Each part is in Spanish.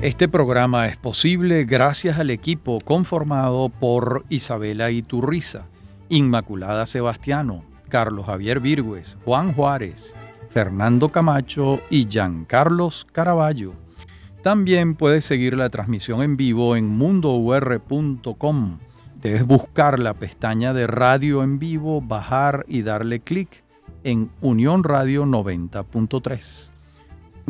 Este programa es posible gracias al equipo conformado por Isabela Iturriza, Inmaculada Sebastiano, Carlos Javier Virgües, Juan Juárez, Fernando Camacho y Giancarlos Caraballo. También puedes seguir la transmisión en vivo en mundour.com. Debes buscar la pestaña de radio en vivo, bajar y darle clic en Unión Radio 90.3.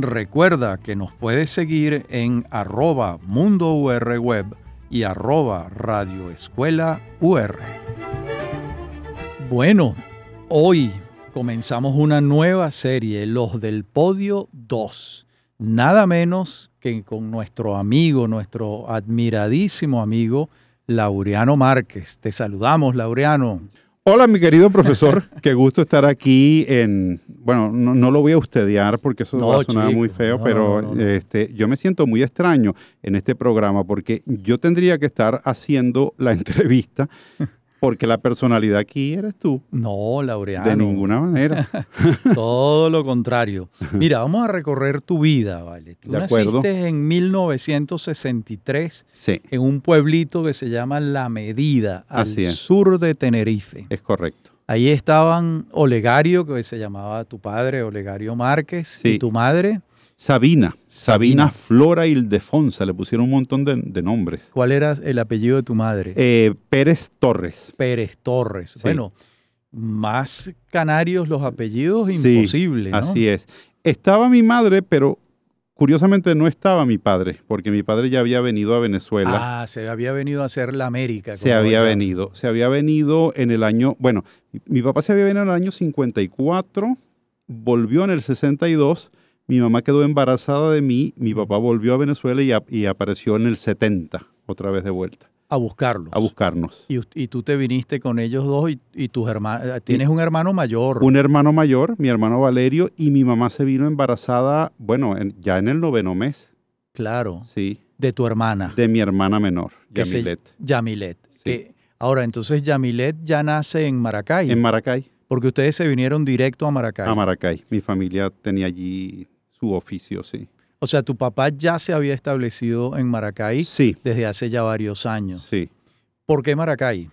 Recuerda que nos puedes seguir en arroba Mundo Web y arroba Radio Escuela UR. Bueno, hoy comenzamos una nueva serie, Los del Podio 2. Nada menos que con nuestro amigo, nuestro admiradísimo amigo, Laureano Márquez. Te saludamos, Laureano. Hola, mi querido profesor. Qué gusto estar aquí en. Bueno, no, lo voy a ustedear porque eso no, va a sonar muy feo, pero este, yo me siento muy extraño en este programa porque yo tendría que estar haciendo la entrevista porque la personalidad aquí eres tú. No, Laureano. De ninguna manera. Todo lo contrario. Mira, vamos a recorrer tu vida, ¿vale? Tú de naciste en 1963 en un pueblito que se llama La Medida, al sur de Tenerife. Es correcto. Ahí estaban Olegario, que se llamaba tu padre, Olegario Márquez, y tu madre. Sabina, Sabina, Flora Ildefonsa, le pusieron un montón de, nombres. ¿Cuál era el apellido de tu madre? Eh, Pérez Torres. Pérez Torres. Bueno, más canarios los apellidos, imposible. Así es. Estaba mi madre, pero curiosamente no estaba mi padre, porque mi padre ya había venido a Venezuela. Ah, se había venido a hacer la América. Se había venido, se había venido en el año, bueno, mi papá se había venido en el año 54, volvió en el 62 mi mamá quedó embarazada de mí, mi papá volvió a Venezuela y, apareció en el 70, otra vez de vuelta. A buscarlos. A buscarnos. Y, tú te viniste con ellos dos y, tus hermanos. Eh, tienes un hermano mayor. Un hermano mayor, mi hermano Valerio, y mi mamá se vino embarazada, bueno, ya en el noveno mes. Claro. Sí. De tu hermana. De mi hermana menor, Yamilet. Yamilet. Sí. ahora, entonces Yamilet ya nace en Maracay. En Maracay. Porque ustedes se vinieron directo a Maracay. A Maracay. Mi familia tenía allí su oficio, sí. O sea, tu papá ya se había establecido en Maracay sí. desde hace ya varios años. Sí. ¿Por qué Maracay?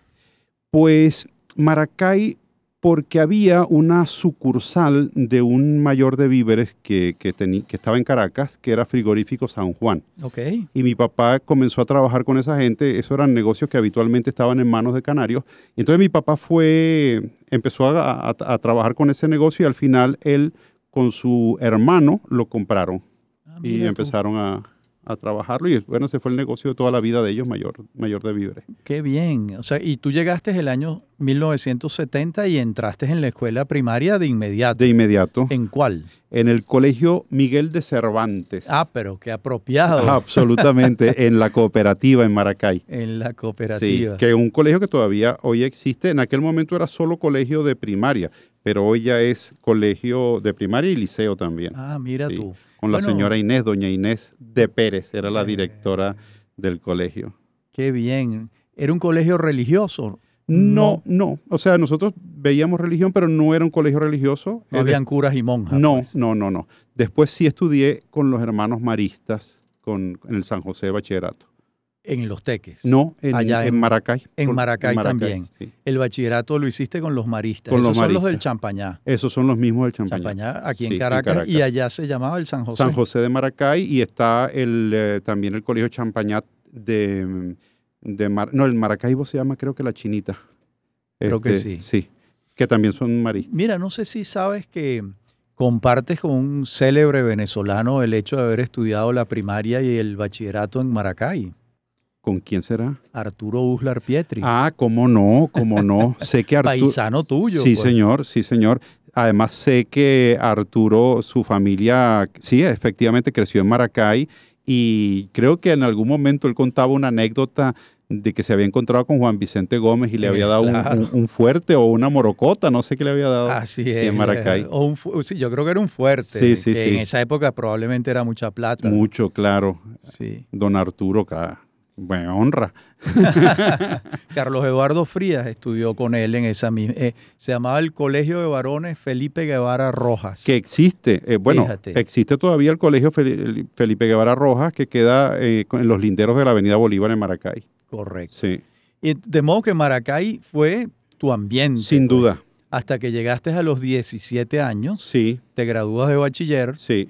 Pues Maracay porque había una sucursal de un mayor de víveres que, que, que, estaba en Caracas, que era Frigorífico San Juan. Okay. Y mi papá comenzó a trabajar con esa gente. Esos eran negocios que habitualmente estaban en manos de canarios. Entonces mi papá fue, empezó a, a trabajar con ese negocio y al final él con su hermano lo compraron ah, y empezaron a, a, trabajarlo y bueno, ese fue el negocio de toda la vida de ellos, mayor, mayor de víveres. Qué bien, o sea, y tú llegaste el año 1970 y entraste en la escuela primaria de inmediato. De inmediato. ¿En cuál? En el Colegio Miguel de Cervantes. Ah, pero qué apropiado. absolutamente, en la cooperativa en Maracay. En la cooperativa. Sí, que es un colegio que todavía hoy existe. En aquel momento era solo colegio de primaria, pero hoy ya es colegio de primaria y liceo también. Ah, mira tú. Con la señora Inés, doña Inés de Pérez, era la directora del colegio. Qué bien. ¿Era un colegio religioso? No, no, O sea, nosotros veíamos religión, pero no era un colegio religioso. No habían curas y monjas. No, pues. no, no, no. Después sí estudié con los hermanos maristas con, en el San José de Bachillerato. En Los Teques. No, en, Allá en, Maracay. En Maracay, también. El bachillerato lo hiciste con los maristas. Con Esos son los del Champañá. Esos son los mismos del Champañá. Champañá, aquí en, Caracas, Y allá se llamaba el San José. San José de Maracay y está el, eh, también el Colegio Champañá de, de no, el Maracaibo se llama creo que la Chinita. Creo que este, sí. Sí, que también son maristas. Mira, no sé si sabes que compartes con un célebre venezolano el hecho de haber estudiado la primaria y el bachillerato en Maracay. ¿Con quién será? Arturo Uslar Pietri. Ah, cómo no, cómo no. sé que Arturo. Paisano tuyo. Sí, pues. señor, sí, señor. Además, sé que Arturo, su familia, sí, efectivamente creció en Maracay y creo que en algún momento él contaba una anécdota de que se había encontrado con Juan Vicente Gómez y le había dado un, fuerte o una morocota, no sé qué le había dado Así es, en Maracay. O sí, yo creo que era un fuerte. Sí, sí, que En esa época probablemente era mucha plata. Mucho, claro. Sí. Don Arturo, Bueno, honra. Carlos Eduardo Frías estudió con él en esa misma. eh, se llamaba el Colegio de Varones Felipe Guevara Rojas. Que existe, eh, bueno, Fíjate. existe todavía el Colegio Fel- Felipe Guevara Rojas que queda eh, en los linderos de la Avenida Bolívar en Maracay. Correcto. Sí, Y de modo que Maracay fue tu ambiente. sin pues, duda. Hasta que llegaste a los 17 años, Sí, te gradúas de bachiller sí.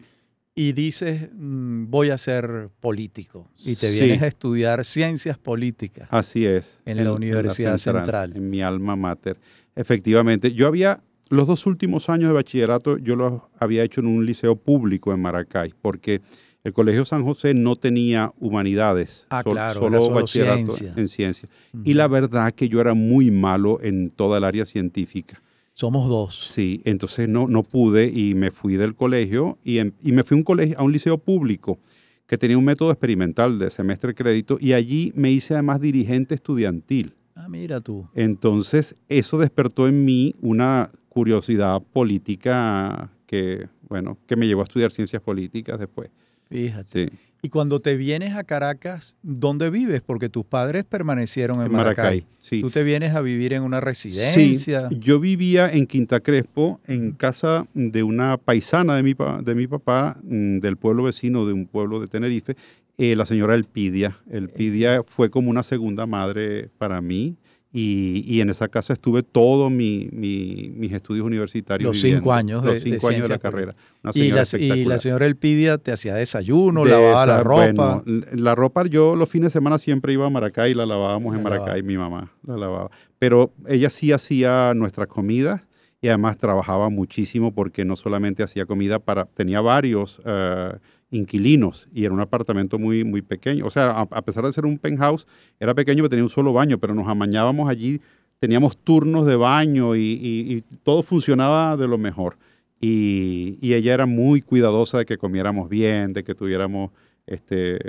Y dices, mm, voy a ser político. Y te Sí. vienes a estudiar ciencias políticas. Así es. En la Universidad Central. En mi alma mater. Efectivamente. Yo había, los dos últimos años de bachillerato, yo los había hecho en un liceo público en Maracay, porque el Colegio San José no tenía humanidades. Ah, sol- claro, solo bachillerato ciencia. en ciencia. Y la verdad que yo era muy malo en toda el área científica. Somos dos. Sí, entonces no, no pude y me fui del colegio y, en- y me fui a un, colegio, a un liceo público que tenía un método experimental de semestre de crédito y allí me hice además dirigente estudiantil. Ah, mira tú. Entonces eso despertó en mí una curiosidad política que, bueno, que me llevó a estudiar ciencias políticas después. Fíjate. Sí, Y cuando te vienes a Caracas, ¿dónde vives? Porque tus padres permanecieron en en Maracay. Maracay. Sí. Tú te vienes a vivir en una residencia. Sí, yo vivía en Quinta Crespo, en casa de una paisana de mi, de mi papá, mm, del pueblo vecino de un pueblo de Tenerife, eh, la señora Elpidia. Elpidia fue como una segunda madre para mí y, y en esa casa estuve todos mi- mi- mis estudios universitarios. Los cinco años de- Los de cinco años de la carrera. Una y, la, y la señora Elpidia te hacía desayuno, De lavaba la ropa. bueno, la ropa, yo los fines de semana siempre iba a Maracay la lavábamos La en lavaba. Maracay, mi mamá la lavaba. Pero ella sí hacía nuestras comidas y además trabajaba muchísimo porque no solamente hacía comida para, tenía varios eh, inquilinos y era un apartamento muy, muy pequeño. O sea, a, a pesar de ser un penthouse, era pequeño, pero tenía un solo baño, pero nos amañábamos allí, teníamos turnos de baño y, y- y todo funcionaba de lo mejor. Y, y ella era muy cuidadosa de que comiéramos bien, de que tuviéramos este,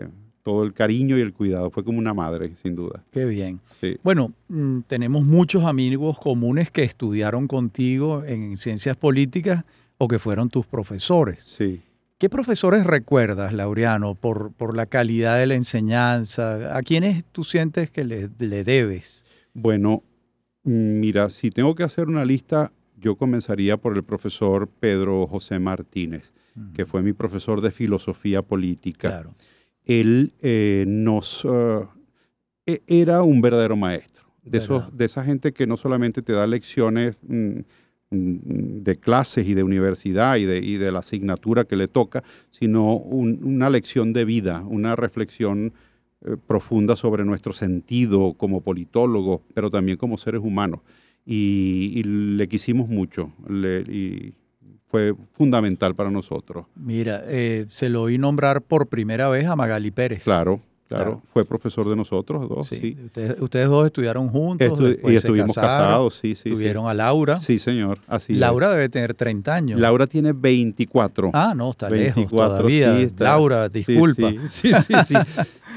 todo el cariño y el cuidado. Fue como una madre, sin duda. Qué bien. Sí. Bueno, mm, tenemos muchos amigos comunes que estudiaron contigo en ciencias políticas o que fueron tus profesores. Sí. ¿Qué profesores recuerdas, Laureano, por, por la calidad de la enseñanza? ¿A quiénes tú sientes que le, le debes? Bueno, mira, si tengo que hacer una lista, yo comenzaría por el profesor Pedro José Martínez, que fue mi profesor de filosofía política. Claro. Él eh, nos eh, e- era un verdadero maestro. De, esos, de esa gente que no solamente te da lecciones mm, de clases y de universidad y de, y de la asignatura que le toca, sino un- una lección de vida, una reflexión eh, profunda sobre nuestro sentido como politólogos, pero también como seres humanos. Y, y le quisimos mucho le- y fue fundamental para nosotros. Mira, eh, se lo oí nombrar por primera vez a Magali Pérez. Claro, claro, Claro. Fue profesor de nosotros dos, Sí. sí. Ustedes, ustedes dos estudiaron juntos, Estu- después y se estuvimos casaron, casados, sí, sí. tuvieron a Laura. Sí, señor, así es. Laura debe tener 30 años. Laura tiene 24. Ah, no, está lejos 24, todavía. sí, está- Laura, disculpa. Sí, sí, sí.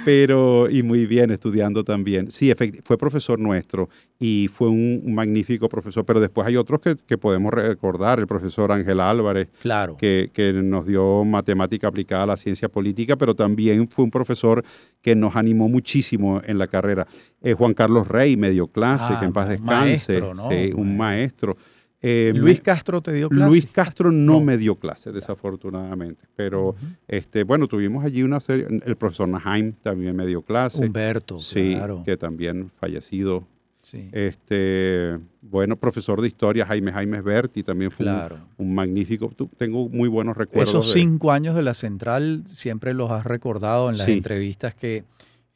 Pero, y muy bien, estudiando también. Sí, fue profesor nuestro y fue un magnífico profesor, pero después hay otros que, que podemos recordar, el profesor Ángel Álvarez, Claro. que, que nos dio matemática aplicada a la ciencia política, pero también fue un profesor que nos animó muchísimo en la carrera. Eh, Juan Carlos Rey me dio clase, Ah, que en paz un descanse. maestro, ¿no? Sí, un maestro. Eh, Luis Castro te dio clase. Luis Castro no, No. me dio clase, desafortunadamente. Pero este, bueno, tuvimos allí una serie. El profesor Naheim también me dio clase. Humberto, sí, claro. que también fallecido. Sí, Este, bueno, profesor de historia, Jaime Jaime Berti, también fue un- claro. un, magnífico. Tengo muy buenos recuerdos. Esos de- cinco años de la central siempre los has recordado en las Sí. entrevistas que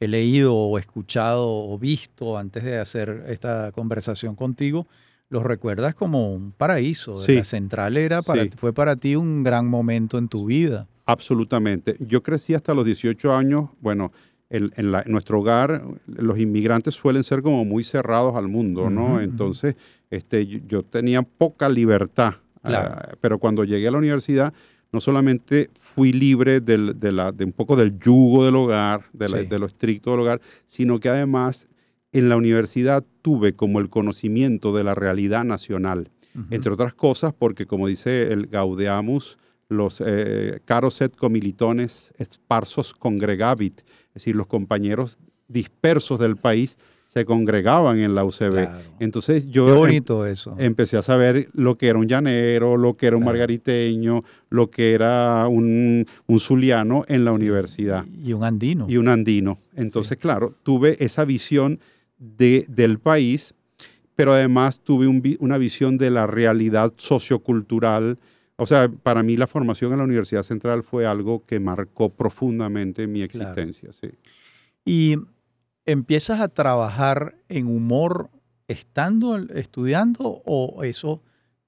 he leído o escuchado o visto antes de hacer esta conversación contigo. Los recuerdas como un paraíso. Sí. La central era para, Sí. fue para ti un gran momento en tu vida. Absolutamente. Yo crecí hasta los 18 años. Bueno, en, la- en nuestro hogar, los inmigrantes suelen ser como muy cerrados al mundo, ¿no? Entonces, este, yo, yo tenía poca libertad. Claro. ah, pero cuando llegué a la universidad, no solamente fui libre del- de, la, de un poco del yugo del hogar, de, la- Sí. de lo estricto del hogar, sino que además en la universidad tuve como el conocimiento de la realidad nacional entre otras cosas porque como dice el Gaudeamus, los eh, caros et comilitones sparsos congregavit, es decir, los compañeros dispersos del país se congregaban en la UCB. Entonces yo Qué bonito eso. empecé a saber lo que era un llanero, lo que era un margariteño, lo que era un, un zuliano en la universidad. Y un andino. Y un andino. Entonces, claro, tuve esa visión de, del país, pero además tuve una visión de la realidad sociocultural. O sea, para mí la formación en la Universidad Central fue algo que marcó profundamente mi existencia. Sí. Y empiezas a trabajar en humor estando estudiando o eso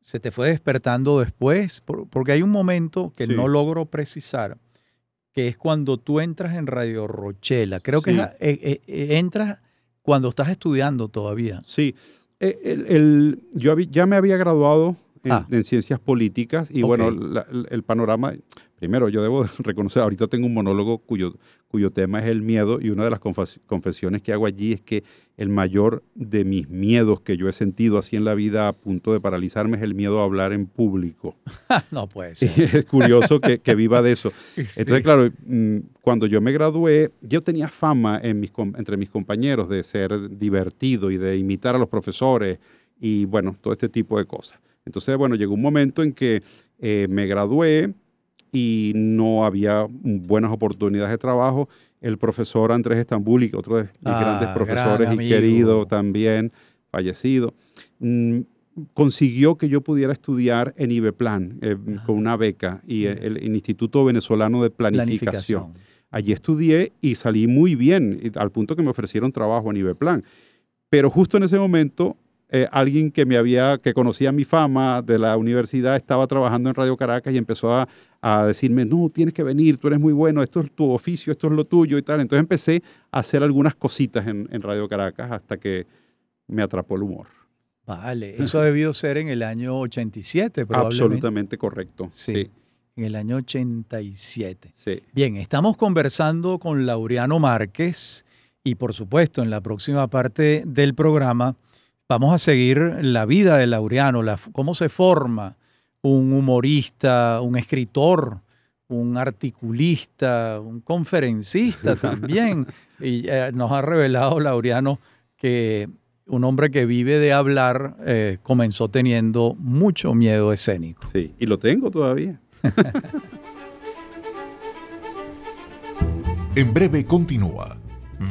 se te fue despertando después? Porque hay un momento que no logro precisar, que es cuando tú entras en Radio Rochela. Creo que eh, eh, eh, entras cuando estás estudiando todavía. Sí. El, yo ya me había graduado en, ah. ciencias políticas y bueno, el panorama, primero yo debo reconocer, ahorita tengo un monólogo cuyo cuyo tema es el miedo, y una de las confesiones que hago allí es que el mayor de mis miedos que yo he sentido así en la vida a punto de paralizarme es el miedo a hablar en público. no puede ser. es curioso que, viva de eso. Entonces, claro, mm, cuando yo me gradué, yo tenía fama en mis, entre mis compañeros de ser divertido y de imitar a los profesores y bueno, todo este tipo de cosas. Entonces, bueno, llegó un momento en que eh, me gradué, y no había buenas oportunidades de trabajo. El profesor Andrés Estambul, otro de mis ah, grandes profesores y querido también, fallecido, mm, consiguió que yo pudiera estudiar en IBEPLAN eh, con una beca y el, Instituto Venezolano de Planificación. Allí estudié y salí muy bien, al punto que me ofrecieron trabajo en IBEPLAN. Pero justo en ese momento eh, alguien que me había, que conocía mi fama de la universidad, estaba trabajando en Radio Caracas y empezó a, decirme, no, tienes que venir, tú eres muy bueno, esto es tu oficio, esto es lo tuyo y tal. Entonces empecé a hacer algunas cositas en, Radio Caracas hasta que me atrapó el humor. Vale, eso ha debido ser en el año 87, probablemente. Absolutamente correcto. Sí. En el año 87. Sí. Bien, estamos conversando con Laureano Márquez y por supuesto en la próxima parte del programa Vamos a seguir la vida de Laureano, cómo se forma un humorista, un escritor, un articulista, un conferencista también. y eh, nos ha revelado Laureano que un hombre que vive de hablar eh, comenzó teniendo mucho miedo escénico. Sí, y lo tengo todavía. en breve continúa.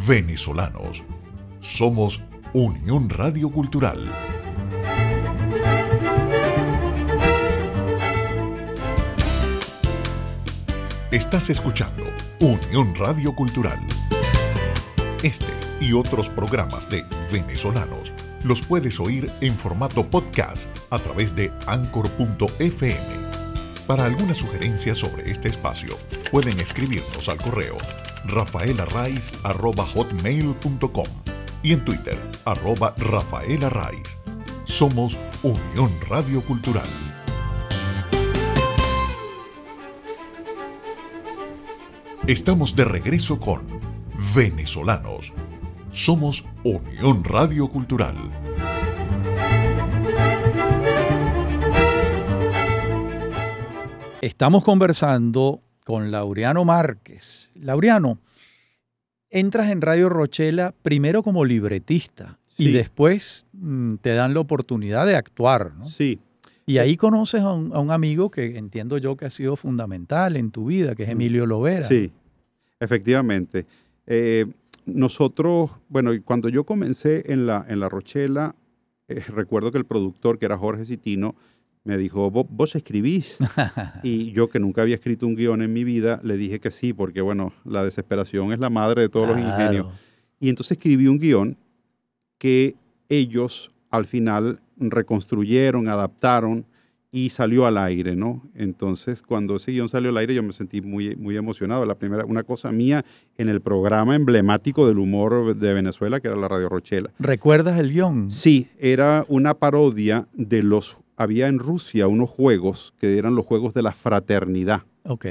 Venezolanos. Somos Unión Radio Cultural. Estás escuchando Unión Radio Cultural. Este y otros programas de venezolanos los puedes oír en formato podcast a través de anchor.fm. Para alguna sugerencia sobre este espacio, pueden escribirnos al correo rafaelarraiz.com y en Twitter, arroba Rafaela Raiz. Somos Unión Radio Cultural. Estamos de regreso con Venezolanos. Somos Unión Radio Cultural. Estamos conversando con Laureano Márquez. Laureano, entras en Radio Rochela primero como libretista y después mm, te dan la oportunidad de actuar, ¿no? Sí. Y ahí conoces a un, amigo que entiendo yo que ha sido fundamental en tu vida, que es mm. Emilio Lovera. Sí, efectivamente. Eh, nosotros, bueno, cuando yo comencé en la, en la Rochela, eh, recuerdo que el productor, que era Jorge Citino, me dijo, ¿Vos, escribís? y yo que nunca había escrito un guion en mi vida, le dije que sí, porque bueno, la desesperación es la madre de todos los ingenios. Y entonces escribí un guion que ellos al final reconstruyeron, adaptaron y salió al aire, ¿no? Entonces, cuando ese guion salió al aire, yo me sentí muy, muy emocionado. La primera, una cosa mía en el programa emblemático del humor de Venezuela, que era la Radio Rochela. ¿Recuerdas el guion? Sí, era una parodia de los había en Rusia unos juegos que eran los juegos de la fraternidad. Ok.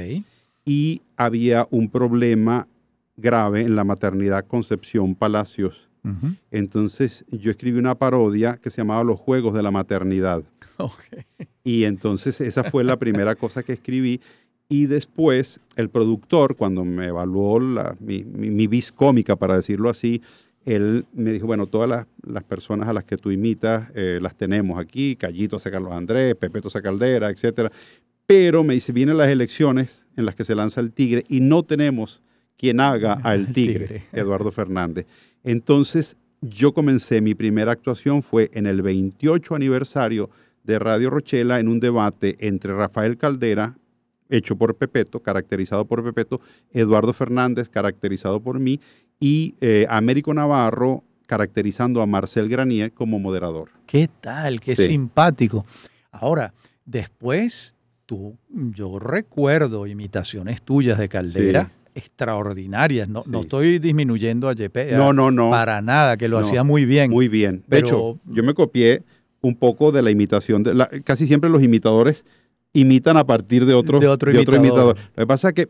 Y había un problema grave en la maternidad Concepción Palacios. Entonces yo escribí una parodia que se llamaba Los Juegos de la Maternidad. Okay. Y entonces esa fue la primera cosa que escribí Y después el productor, cuando me evaluó la, mi, mi, mi vis cómica, para decirlo así, él me dijo, bueno, todas las, las personas a las que tú imitas eh, las tenemos aquí, Callito a Carlos Andrés, Pepeto a Caldera, etcétera. Pero me dice, vienen las elecciones en las que se lanza el tigre y no tenemos quien haga al tigre, tigre. Eduardo Fernández. Entonces yo comencé, mi primera actuación fue en el 28 aniversario de Radio Rochela en un debate entre Rafael Caldera, hecho por Pepeto, caracterizado por Pepeto, Eduardo Fernández, caracterizado por mí, y eh, Américo Navarro caracterizando a Marcel Granier como moderador. ¿Qué tal? Qué sí. simpático. Ahora, después, tú, yo recuerdo imitaciones tuyas de Caldera. Sí. Extraordinarias, no, sí. no, estoy disminuyendo a JP. No, no, no. Para nada, que lo no, hacía muy bien. Muy bien. De pero, hecho, yo me copié un poco de la imitación. De la, casi siempre los imitadores imitan a partir de otro, de otro, de imitador. otro imitador. Lo que pasa es que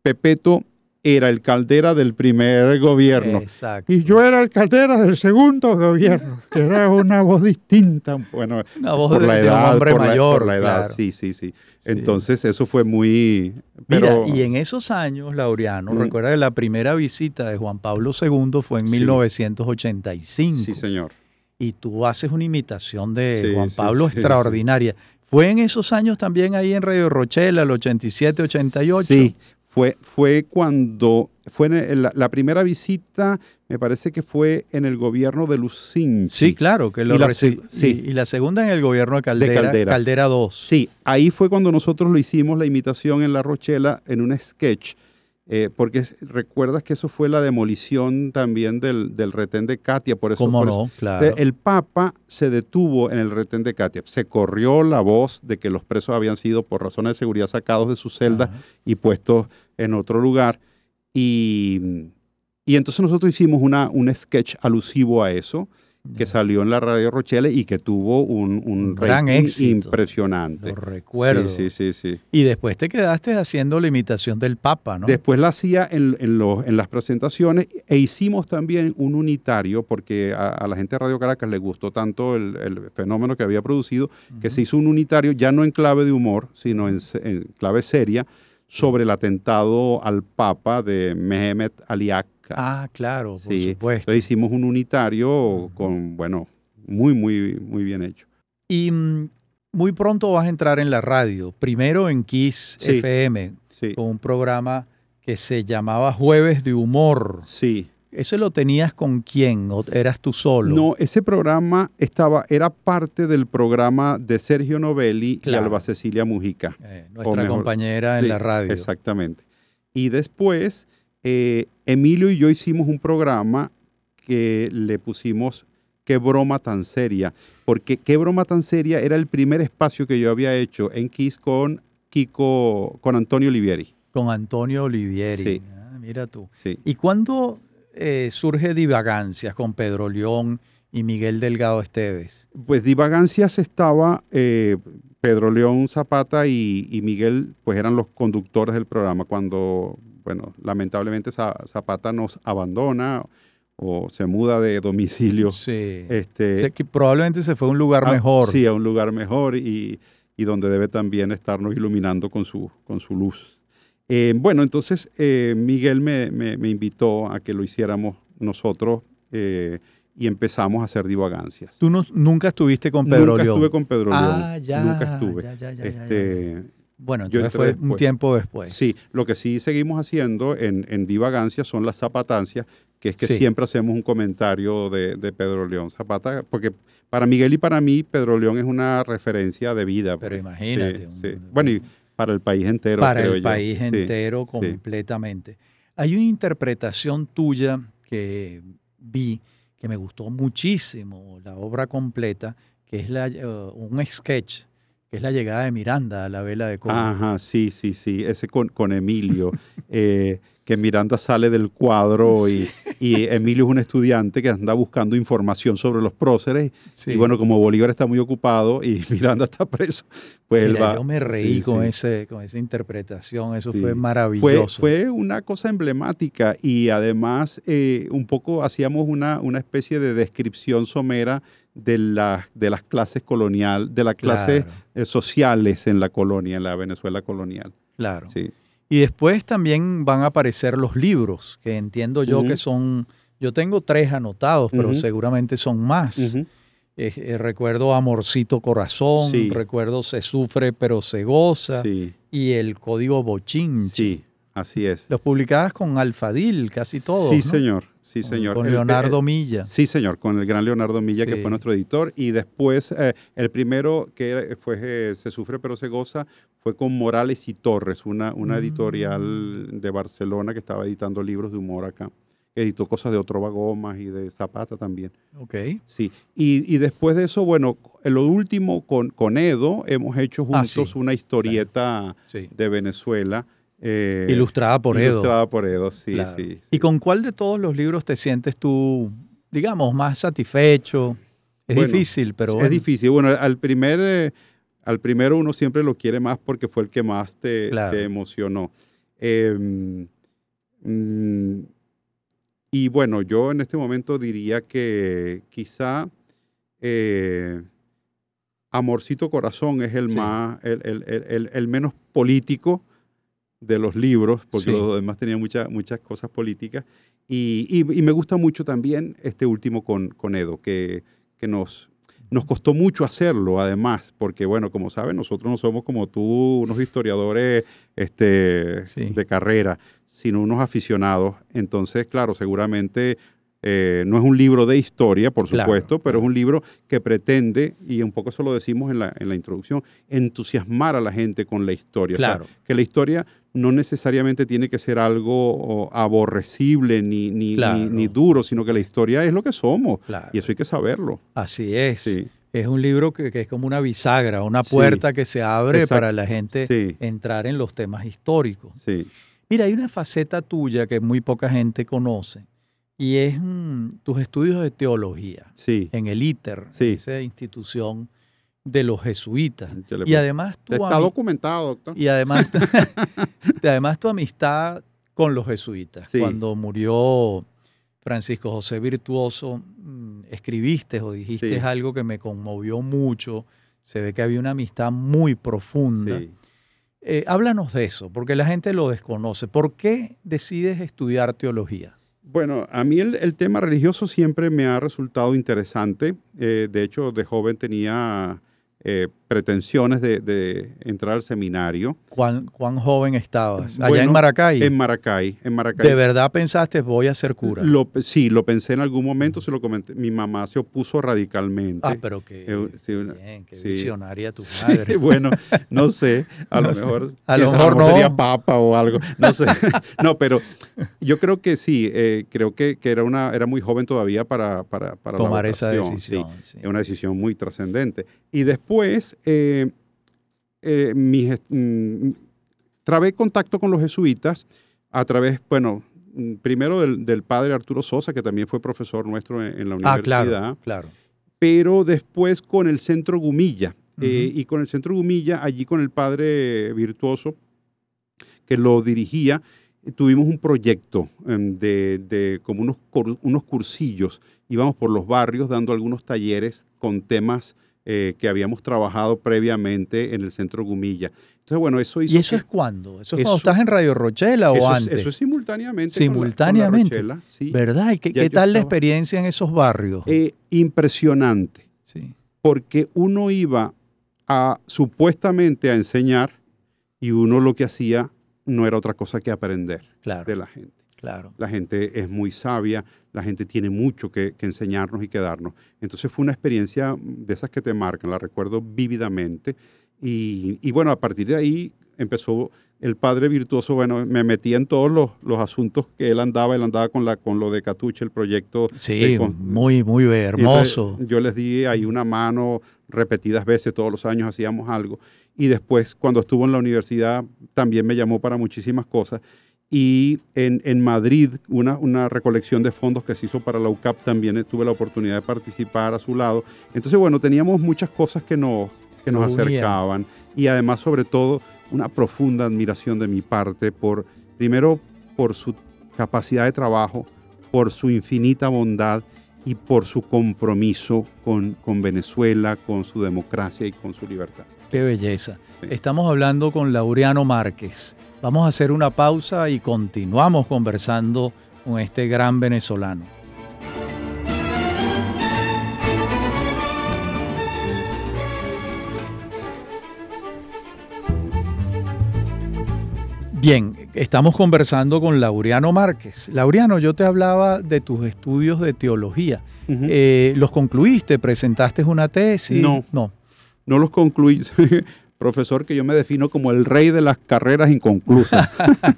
Pepeto era el caldera del primer gobierno. Exacto. Y yo era el caldera del segundo gobierno, que era una voz distinta. Bueno, una voz por de, la edad, de un hombre por mayor. La, por la edad, claro. sí, sí, sí, sí, Entonces eso fue muy... Pero... Mira, y en esos años, Laureano, mm. recuerda que la primera visita de Juan Pablo II fue en sí. 1985. Sí, señor. Y tú haces una imitación de sí, Juan Pablo extraordinaria. ¿Fue en esos años también ahí en Radio Rochela, el 87, 88? Sí, fue, fue cuando, fue en la, la, primera visita, me parece que fue en el gobierno de Lucín. Sí, claro, que lo y la, sí. y, y, la segunda en el gobierno de Caldera, de Caldera. Caldera 2. Sí, ahí fue cuando nosotros lo hicimos, la imitación en La Rochela, en un sketch. Eh, porque recuerdas que eso fue la demolición también del, del retén de Katia, por eso. ¿Cómo por no? Eso. Claro. El Papa se detuvo en el retén de Katia. Se corrió la voz de que los presos habían sido por razones de seguridad sacados de sus celdas Ajá. y puestos en otro lugar. Y, y entonces nosotros hicimos una, un sketch alusivo a eso que salió en la radio Rochelle y que tuvo un, gran éxito. impresionante. Lo recuerdo. Sí, sí, sí, sí, Y después te quedaste haciendo la imitación del Papa, ¿no? Después la hacía en, en, los, en las presentaciones e hicimos también un unitario porque a, a, la gente de Radio Caracas le gustó tanto el, el fenómeno que había producido uh -huh. que se hizo un unitario ya no en clave de humor, sino en, en clave seria sobre el atentado al Papa de Mehmet Aliak Ah, claro, por sí. supuesto. Entonces hicimos un unitario con, bueno, muy, muy, muy bien hecho. Y mm, muy pronto vas a entrar en la radio, primero en Kiss sí. FM, sí. con un programa que se llamaba Jueves de Humor. Sí. ¿Eso lo tenías con quién o eras tú solo? No, ese programa estaba, era parte del programa de Sergio Novelli claro. y Alba Cecilia Mujica. Eh, nuestra mejor, compañera sí, en la radio. Exactamente. Y después eh, Emilio y yo hicimos un programa que le pusimos Qué broma tan seria, porque Qué broma tan seria era el primer espacio que yo había hecho en Kiss con Kiko, con Antonio Olivieri. Con Antonio Olivieri. Sí. Ah, mira tú. Sí. ¿Y cuándo eh, surge Divagancias con Pedro León y Miguel Delgado Esteves? Pues Divagancias estaba, eh, Pedro León Zapata y, y, Miguel, pues eran los conductores del programa cuando bueno, lamentablemente Zapata nos abandona o se muda de domicilio. Sí. Este, o sea, que probablemente se fue a un lugar a, mejor. Sí, a un lugar mejor y, y, donde debe también estarnos iluminando con su, con su luz. Eh, bueno, entonces eh, Miguel me, me, me, invitó a que lo hiciéramos nosotros eh, y empezamos a hacer divagancias. ¿Tú no, nunca estuviste con Pedro nunca León? estuve con Pedro ah, León. Ya, nunca estuve. Ya, ya, ya, este, bueno, entonces fue después. un tiempo después. Sí, lo que sí seguimos haciendo en, en Divagancia son las zapatancias, que es que sí. siempre hacemos un comentario de, de, Pedro León Zapata, porque para Miguel y para mí Pedro León es una referencia de vida. Pero imagínate. Sí, sí. Bueno, y para el país entero. Para el yo. país entero completamente. Hay una interpretación tuya que vi que me gustó muchísimo, la obra completa, que es la, uh, un sketch que es la llegada de Miranda a la vela de cobre. Ajá, sí, sí, sí, ese con, con Emilio, eh, que Miranda sale del cuadro y, y Emilio es un estudiante que anda buscando información sobre los próceres sí. y bueno, como Bolívar está muy ocupado y Miranda está preso, pues Mira, él va... Yo me reí con, Ese, con esa interpretación, eso fue maravilloso. Fue, fue, una cosa emblemática y además eh, un poco hacíamos una, una especie de descripción somera de, la, de las clases colonial, de las clases claro. eh, sociales en la colonia, en la Venezuela colonial. Claro. Sí. Y después también van a aparecer los libros, que entiendo yo que son, yo tengo tres anotados, pero seguramente son más. Eh, eh, recuerdo Amorcito Corazón, Sí. recuerdo Se Sufre pero se goza Sí, y El Código Bochinche. sí, así es. Los publicadas con Alfadil, casi todos. sí, ¿no? señor, sí, Con- señor. Con Leonardo el- Milla. Sí, señor, con el gran Leonardo Milla, que fue nuestro editor. Y después, eh, el primero que fue eh, Se Sufre pero se goza, fue con Morales y Torres, una, una Mm. editorial de Barcelona que estaba editando libros de humor acá. Editó cosas de Otro Gomas y de Zapata también. Ok. Sí, y, y después de eso, bueno, en lo último con, con Edo hemos hecho Ah, juntos sí. una historieta Sí. de Venezuela. Eh, Ilustrada por Edo. Ilustrada por Edo, sí, Claro. sí. ¿Y con cuál de todos los libros te sientes tú, digamos, más satisfecho? Es Bueno, difícil, pero es difícil. Bueno, al primer, eh, al primero uno siempre lo quiere más porque fue el que más te, Claro. te emocionó. Eh, mm, y bueno, yo en este momento diría que quizá eh, Amorcito Corazón es el Sí. más, el- el- el menos político de los libros, porque Sí. los demás tenían muchas muchas cosas políticas. Y, y- y me gusta mucho también este último con, con Edo, que, que nos, nos costó mucho hacerlo, además, porque, bueno, como saben, nosotros no somos como tú, unos historiadores este, Sí. de carrera, sino unos aficionados. Entonces, claro, seguramente eh, no es un libro de historia, por Claro, supuesto, pero es un libro que pretende, y un poco eso lo decimos en la, en la introducción, entusiasmar a la gente con la historia. O sea, Claro. que la historia no necesariamente tiene que ser algo aborrecible ni, ni, ni- Claro. ni duro, sino que la historia es lo que somos. Claro. Y eso hay que saberlo. Así es. Sí, Es un libro que, que es como una bisagra, una Sí. puerta que se abre Exacto. para la gente sí, entrar en los temas históricos. sí. Mira, hay una faceta tuya que muy poca gente conoce y es mm, tus estudios de teología Sí. en el ITER, Sí. esa institución de los jesuitas. Y además tu, Está documentado, doctor. y además, y además tu amistad con los jesuitas. Sí. Cuando murió Francisco José Virtuoso, mm, escribiste o dijiste Sí. algo que me conmovió mucho. Se ve que había una amistad muy profunda. Sí. Eh, háblanos de eso, porque la gente lo desconoce. ¿Por qué decides estudiar teología? Bueno, a mí el, el tema religioso siempre me ha resultado interesante. Eh, de hecho, de joven tenía eh, pretensiones de, de entrar al seminario ¿Cuán, cuán joven estabas? Allá Bueno, en Maracay. en Maracay. En Maracay. ¿De verdad pensaste voy a ser cura? Lo, sí, lo pensé en algún momento, se lo comenté. Mi mamá se opuso radicalmente. ah, pero qué Eh, sí, bien, qué sí. visionaria tu Sí, madre. bueno, no sé, a lo sé. mejor, A lo mejor no. sería papa o algo, no sé, no, pero yo creo que sí, eh, creo que, que era una era muy joven todavía para, para, para la Tomar esa decisión. Es una decisión muy trascendente. Y después, eh, eh, mm, trabé contacto con los jesuitas a través, bueno, mm, primero del, del padre Arturo Sosa, que también fue profesor nuestro en, en la Ah, universidad claro, claro. pero después con el Centro Gumilla. eh, y con el Centro Gumilla, allí con el padre virtuoso que lo dirigía, tuvimos un proyecto em, de, de como unos, unos cursillos. Íbamos por los barrios dando algunos talleres con temas eh, que habíamos trabajado previamente en el Centro Gumilla. Entonces, bueno, eso hizo ¿Y eso que- es cuándo? ¿Eso es cuando estás en Radio Rochela o eso es- antes? eso es simultáneamente. con la- con la Simultáneamente. Rochela, sí. ¿Verdad? ¿Y qué, qué tal la experiencia en esos barrios? Eh, impresionante. sí. porque uno iba a supuestamente a enseñar y uno lo que hacía no era otra cosa que aprender Claro, de la gente. Claro. La gente es muy sabia, la gente tiene mucho que, que enseñarnos y que darnos. Entonces fue una experiencia de esas que te marcan, la recuerdo vívidamente. Y, y bueno, a partir de ahí empezó el padre virtuoso, bueno, me metía en todos los, los asuntos que él andaba, él andaba con, la, con lo de Catuche, el proyecto Sí, con- muy, muy hermoso. yo les di ahí una mano repetidas veces, todos los años hacíamos algo. Y después, cuando estuvo en la universidad, también me llamó para muchísimas cosas. Y en, en Madrid, una, una recolección de fondos que se hizo para la UCAP, también tuve la oportunidad de participar a su lado. Entonces, bueno, teníamos muchas cosas que nos, que nos acercaban. Y además, sobre todo, una profunda admiración de mi parte por, primero, por su capacidad de trabajo, por su infinita bondad y por su compromiso con, con Venezuela, con su democracia y con su libertad. Qué belleza. Estamos hablando con Laureano Márquez. Vamos a hacer una pausa y continuamos conversando con este gran venezolano. Bien, estamos conversando con Laureano Márquez. Laureano, yo te hablaba de tus estudios de teología. Eh, ¿Los concluiste? ¿Presentaste una tesis? No. No. No los concluí. Profesor, que yo me defino como el rey de las carreras inconclusas.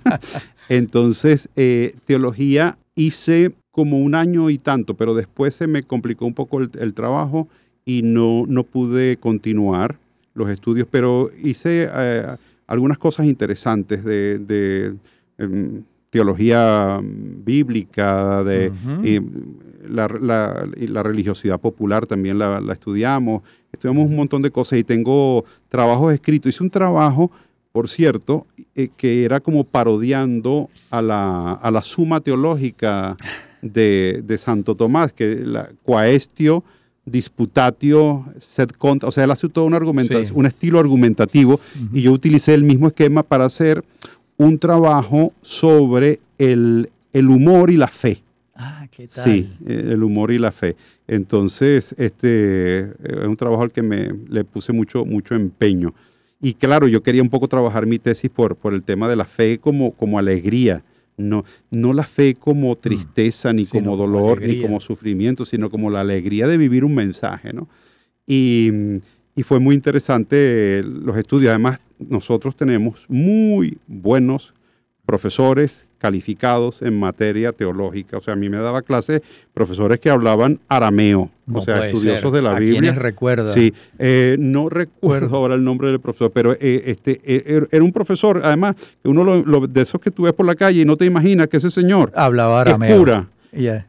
Entonces, eh, teología hice como un año y tanto, pero después se me complicó un poco el, trabajo y no, no pude continuar los estudios, pero hice eh, algunas cosas interesantes de, em, teología bíblica, de la, religiosidad popular también la, estudiamos, estudiamos un montón de cosas y tengo trabajos escritos. Hice un trabajo, por cierto, eh, que era como parodiando a la, suma teológica de, Santo Tomás, que la quaestio disputatio sed contra, o sea, él hace todo un, un estilo argumentativo y yo utilicé el mismo esquema para hacer un trabajo sobre el, humor y la fe. Ah, ¿qué tal? Sí, el humor y la fe. Entonces, este es un trabajo al que me le puse mucho, mucho empeño. Y claro, yo quería un poco trabajar mi tesis por, por el tema de la fe como, como alegría. No, no la fe como mm. tristeza, ni como dolor, ni como sufrimiento, sino como la alegría de vivir un mensaje, ¿no? Y, y fue muy interesante los estudios. Además, nosotros tenemos muy buenos profesores calificados en materia teológica. O sea, a mí me daba clases profesores que hablaban arameo, o sea, estudiosos de la ¿A Biblia. ¿Quiénes recuerda? Sí, eh, no recuerdo ahora el nombre del profesor, pero eh, este, eh, er, era un profesor, además, uno de esos que tú ves por la calle y no te imaginas que ese señor hablaba arameo. Es pura.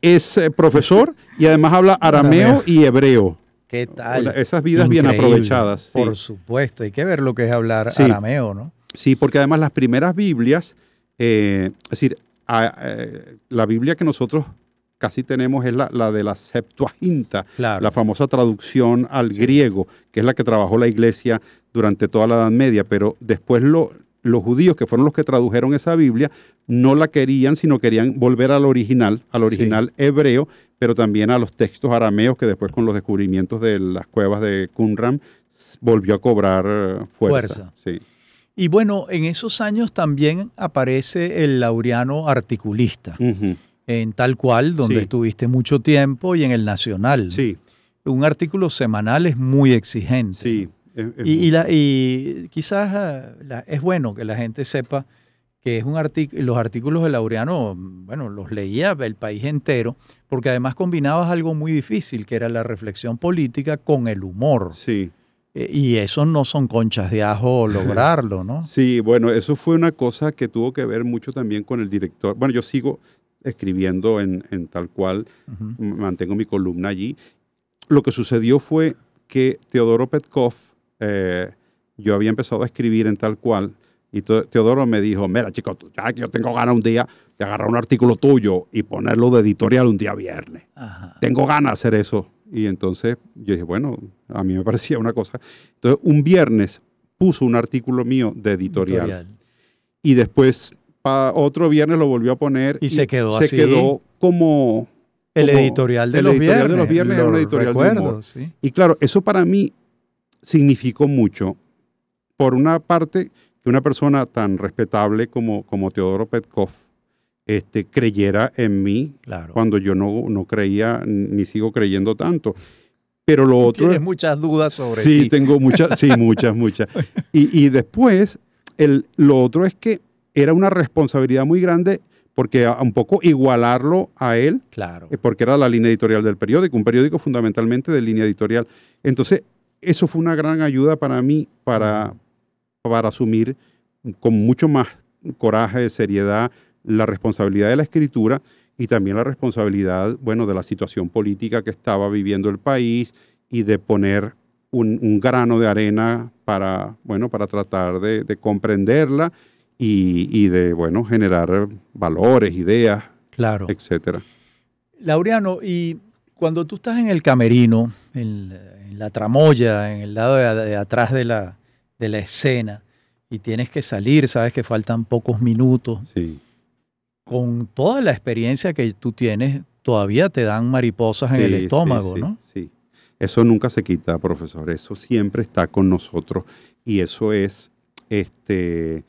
es profesor y además habla arameo, y hebreo. ¿Qué tal? Esas vidas bien aprovechadas. Por supuesto, hay que ver lo que es hablar arameo, ¿no? Sí, porque además las primeras Biblias, eh, es decir, eh, la Biblia que nosotros casi tenemos es la, de la Septuaginta, la famosa traducción al griego, que es la que trabajó la iglesia durante toda la Edad Media, pero después lo, los judíos, que fueron los que tradujeron esa Biblia, no la querían, sino querían volver al original, al original hebreo, pero también a los textos arameos que después con los descubrimientos de las cuevas de Qumran volvió a cobrar eh, fuerza. Sí. Y bueno, en esos años también aparece el laureano articulista, en tal cual, donde estuviste mucho tiempo y en el Nacional. Sí. Un artículo semanal es muy exigente. Sí y, la, y, quizás ah, es bueno que la gente sepa que es un los artículos de Laureano, bueno, los leía el país entero, porque además combinabas algo muy difícil, que era la reflexión política con el humor. Sí. E, y eso no son conchas de ajo lograrlo, ¿no? Sí, bueno, eso fue una cosa que tuvo que ver mucho también con el director. Bueno, yo sigo escribiendo en, en tal cual, mantengo mi columna allí. Lo que sucedió fue que Teodoro Petkov, eh, yo había empezado a escribir en tal cual y Teodoro me dijo, mira chicos, ya que yo tengo ganas un día de agarrar un artículo tuyo y ponerlo de editorial un día viernes. Tengo ganas de hacer eso. Y entonces yo dije, bueno, a mí me parecía una cosa. Entonces un viernes puso un artículo mío de editorial. Y después otro viernes lo volvió a poner. Y, se quedó se quedó como... El editorial de los viernes. de los viernes era un editorial de Y claro, eso para mí significó mucho. Por una parte, que una persona tan respetable como, como Teodoro Petkov este, creyera en mí cuando yo no, no creía ni sigo creyendo tanto. Pero lo otro... Tienes muchas dudas sobre Sí, tengo muchas, sí, muchas, muchas. Y, y después, el, lo otro es que era una responsabilidad muy grande porque un poco igualarlo a él, claro. Eh, porque era la línea editorial del periódico, un periódico fundamentalmente de línea editorial. Entonces, eso fue una gran ayuda para mí para, para asumir con mucho más coraje, seriedad, la responsabilidad de la escritura y también la responsabilidad, bueno, de la situación política que estaba viviendo el país y de poner un, grano de arena para, bueno, para tratar de, comprenderla y, de, bueno, generar valores, ideas, claro. etcétera. Laureano, y Cuando tú estás en el camerino, en, en la tramoya, en el lado de, de atrás de la, de la escena, y tienes que salir, sabes que faltan pocos minutos, Sí. Con toda la experiencia que tú tienes, todavía te dan mariposas en el estómago, sí, ¿no? Sí. Eso nunca se quita, profesor. Eso siempre está con nosotros. Y eso es, este,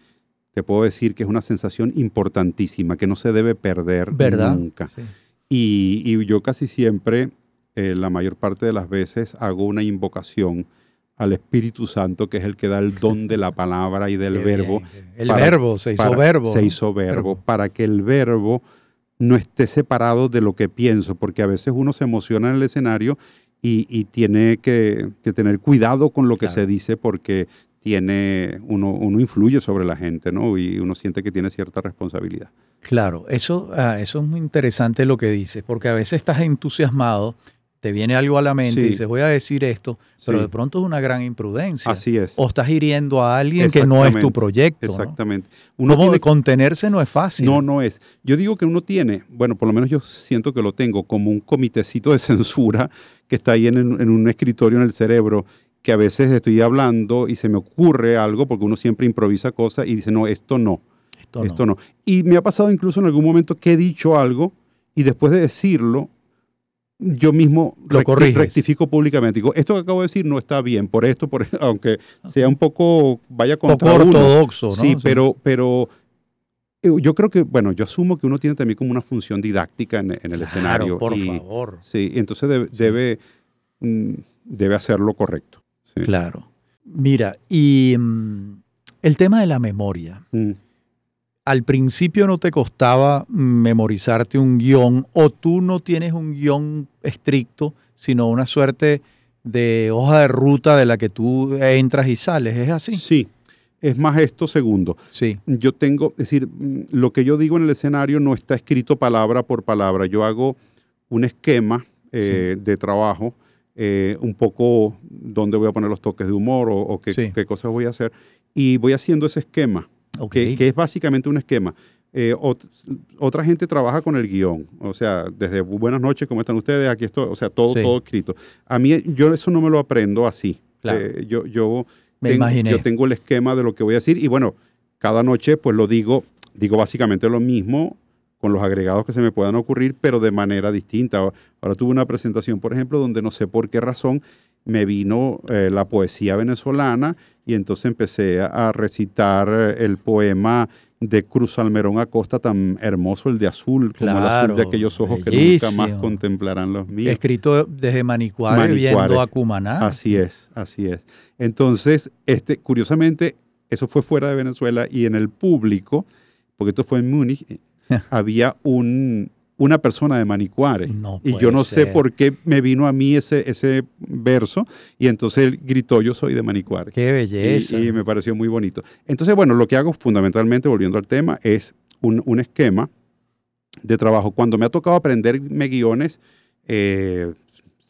te puedo decir que es una sensación importantísima, que no se debe perder ¿Verdad? nunca. Sí. Y, y yo casi siempre, eh, la mayor parte de las veces, hago una invocación al Espíritu Santo, que es el que da el don de la palabra y del verbo. El para- verbo, se hizo para- verbo. Se hizo verbo, Verbo. para que el verbo no esté separado de lo que pienso, porque a veces uno se emociona en el escenario y, y tiene que, que tener cuidado con lo que Claro. se dice porque tiene, uno, uno influye sobre la gente, ¿no? Y uno siente que tiene cierta responsabilidad. Claro, eso, ah, eso es muy interesante lo que dices, porque a veces estás entusiasmado, te viene algo a la mente y dices, voy a decir esto, pero Sí. de pronto es una gran imprudencia. Así es. O estás hiriendo a alguien que no es tu Exactamente, proyecto. ¿no? Exactamente. Uno ¿Cómo tiene- contenerse no es fácil? No, no es. Yo digo que uno tiene, bueno, por lo menos yo siento que lo tengo, como un comitecito de censura que está ahí en, en un escritorio en el cerebro, que a veces estoy hablando y se me ocurre algo, porque uno siempre improvisa cosas y dice, no, esto no, esto no. esto no. Y me ha pasado incluso en algún momento que he dicho algo y después de decirlo, yo mismo Lo corriges. rectifico públicamente. Digo, esto que acabo de decir no está bien, por esto, por aunque sea un poco, vaya Poco contra uno. ortodoxo, ¿no? Sí, pero, pero eh, yo creo que, bueno, yo asumo que uno tiene también como una función didáctica en, en el Claro, escenario. por y, favor. Sí, entonces debe, Sí. debe, mm, debe hacerlo correcto. Sí. Claro. Mira, y mm, el tema de la memoria. Mm, al principio no te costaba memorizarte un guion o tú no tienes un guion estricto, sino una suerte de hoja de ruta de la que tú entras y sales. ¿Es así? sí, es más esto segundo. Sí. Yo tengo, es decir, lo que yo digo en el escenario no está escrito palabra por palabra. Yo hago un esquema eh, de trabajo, eh, un poco dónde voy a poner los toques de humor o, o qué, Sí. qué cosas voy a hacer. Y voy haciendo ese esquema. Que, que es básicamente un esquema. Eh, ot- otra gente trabaja con el guion, o sea, desde buenas noches, ¿cómo están ustedes? Aquí estoy, o sea, todo, Sí. todo escrito. A mí, yo eso no me lo aprendo así. Claro. Eh, yo, yo, Me tengo, imaginé. yo tengo el esquema de lo que voy a decir y bueno, cada noche pues lo digo, digo básicamente lo mismo con los agregados que se me puedan ocurrir, pero de manera distinta. Ahora tuve una presentación, por ejemplo, donde no sé por qué razón me vino eh, la poesía venezolana y entonces empecé a recitar eh, el poema de Cruz Almerón Acosta, tan hermoso, el de azul, como el azul de aquellos ojos que nunca más contemplarán los míos. Escrito desde Manicuare, Manicuare. viendo a Cumaná. Así es, así es. Entonces, este, curiosamente, eso fue fuera de Venezuela y en el público, porque esto fue en Múnich, había un, una persona de Manicuare. No y yo no sé por qué me vino a mí ese, ese verso y entonces él gritó, yo soy de Manicuare. Qué Y- belleza. Y, me pareció muy bonito. Entonces, bueno, lo que hago fundamentalmente, volviendo al tema, es un, un esquema de trabajo. Cuando me ha tocado aprenderme guiones eh,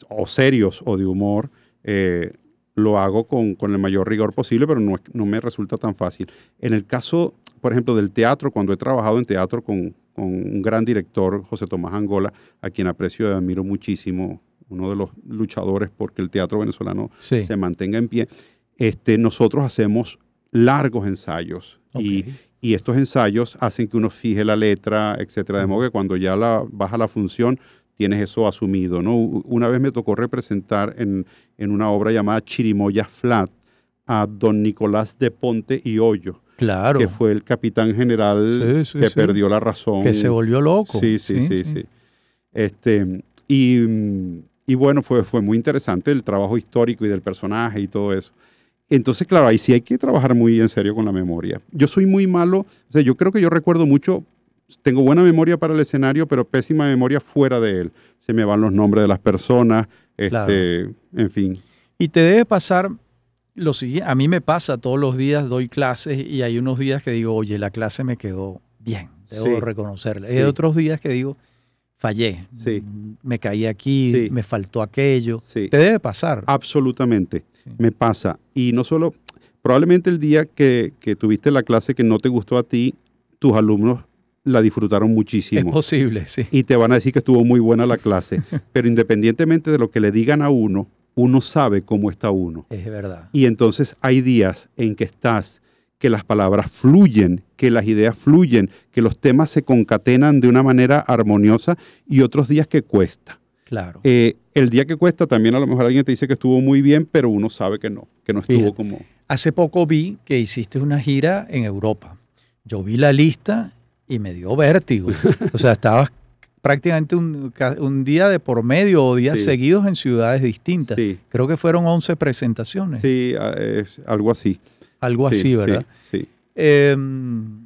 o serios o de humor, eh, lo hago con, con el mayor rigor posible, pero no, no me resulta tan fácil. En el caso, por ejemplo, del teatro, cuando he trabajado en teatro con, con un gran director, José Tomás Angola, a quien aprecio y admiro muchísimo, uno de los luchadores porque el teatro venezolano sí. se mantenga en pie, este, nosotros hacemos largos ensayos y, y estos ensayos hacen que uno fije la letra, etcétera, de modo que cuando ya la, baja la función tienes eso asumido. ¿no? Una vez me tocó representar en, en una obra llamada Chirimoya Flat a don Nicolás de Ponte y Hoyo, Claro. que fue el capitán general Sí, sí, que sí. perdió la razón. Que se volvió loco. Sí, sí, sí, sí. Este, y, y bueno, fue, fue muy interesante el trabajo histórico y del personaje y todo eso. Entonces, claro, ahí sí hay que trabajar muy en serio con la memoria. Yo soy muy malo, o sea, yo creo que yo recuerdo mucho, tengo buena memoria para el escenario, pero pésima memoria fuera de él. Se me van los nombres de las personas, este, Claro. en fin. Y te debe pasar lo siguiente, a mí me pasa todos los días, doy clases y hay unos días que digo, oye, la clase me quedó bien, debo Sí, reconocerla. sí. Hay otros días que digo, fallé, Sí. me caí aquí, me faltó aquello. Te debe pasar. Absolutamente. Me pasa. Y no solo, probablemente el día que, que tuviste la clase que no te gustó a ti, tus alumnos la disfrutaron Es muchísimo. posible, sí. y te van a decir que estuvo muy buena la clase. Pero independientemente de lo que le digan a uno, uno sabe cómo está uno. Es verdad. Y entonces hay días en que estás, que las palabras fluyen, que las ideas fluyen, que los temas se concatenan de una manera armoniosa y otros días que cuesta. Claro. Eh, el día que cuesta también a lo mejor alguien te dice que estuvo muy bien, pero uno sabe que no, que no estuvo Fíjate. como... Hace poco vi que hiciste una gira en Europa. Yo vi la lista y me dio vértigo. O sea, estabas prácticamente un, un día de por medio o días Sí. seguidos en ciudades distintas. Sí, Creo que fueron 11 presentaciones. sí, ah, es algo así. Algo Sí, así, sí, ¿verdad? Sí. Em,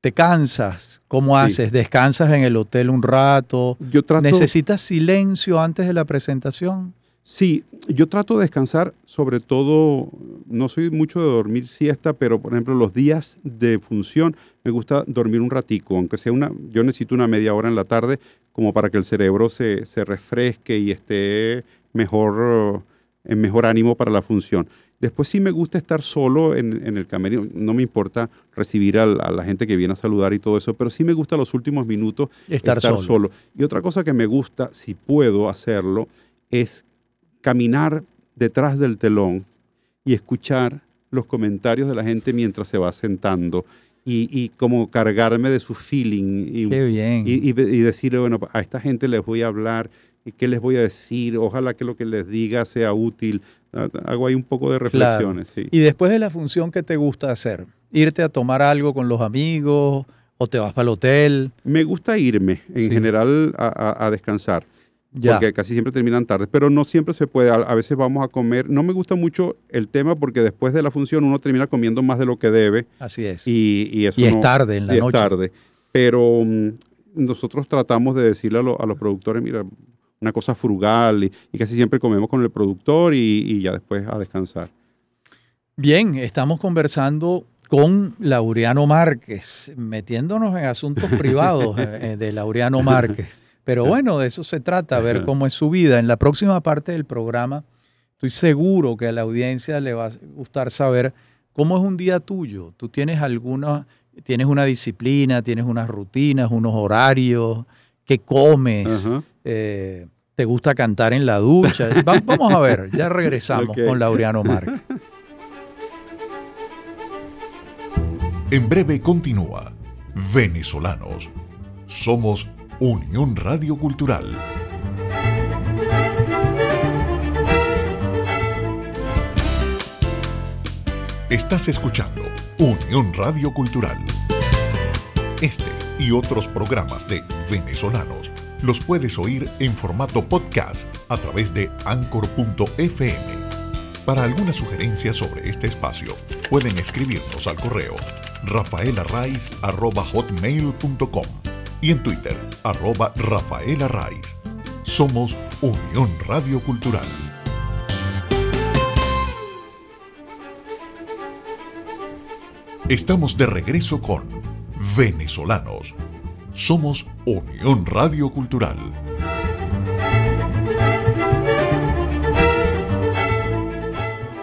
¿Te cansas? ¿Cómo haces? ¿Descansas en el hotel un rato? Yo trato... ¿Necesitas silencio antes de la presentación? Sí, yo trato de descansar, sobre todo, no soy mucho de dormir siesta, pero por ejemplo los días de función me gusta dormir un ratico, aunque sea una, yo necesito una media hora en la tarde como para que el cerebro se, se refresque y esté mejor, en mejor ánimo para la función. Después sí me gusta estar solo en, en el camerino, no me importa recibir a, la gente que viene a saludar y todo eso, pero sí me gusta los últimos minutos Estar, estar, solo. solo. Y otra cosa que me gusta, si puedo hacerlo, es caminar detrás del telón y escuchar los comentarios de la gente mientras se va sentando y, y como cargarme de su feeling y, Qué bien. y, y- decirle, bueno, a esta gente les voy a hablar y qué les voy a decir, ojalá que lo que les diga sea útil. Ah, Hago ahí un poco de reflexiones, sí. Y después de la función, ¿qué te gusta hacer? ¿Irte a tomar algo con los amigos o te vas para el hotel? Me gusta irme en Sí. general a, a- a descansar. Ya. porque casi siempre terminan tarde, pero no siempre se puede. A, veces vamos a comer. No me gusta mucho el tema porque después de la función uno termina comiendo más de lo que debe Así es. y, y eso Y es no- tarde en la y es noche. tarde. Pero mm, nosotros tratamos de decirle a, lo- a los productores, mira, una cosa frugal y, y casi siempre comemos con el productor y, y ya después a descansar. Bien, estamos conversando con Laureano Márquez, metiéndonos en asuntos privados eh, de Laureano Márquez. Pero bueno, de eso se trata, ver Ajá. cómo es su vida. En la próxima parte del programa, estoy seguro que a la audiencia le va a gustar saber cómo es un día tuyo. Tú tienes alguna, tienes una disciplina, tienes unas rutinas, unos horarios, qué comes, eh, te gusta cantar en la ducha. Va- vamos a ver, ya regresamos con Laureano Márquez. En breve continúa Venezolanos. Somos Unión Radio Cultural. Estás escuchando Unión Radio Cultural. Este y otros programas de Venezolanos los puedes oír en formato podcast a través de anchor.fm. Para alguna sugerencia sobre este espacio, pueden escribirnos al correo rafaelarraiz.hotmail.com y en Twitter, arroba rafaelarraiz. Somos Unión Radio Cultural. Estamos de regreso con Venezolanos. Somos Unión Radio Cultural.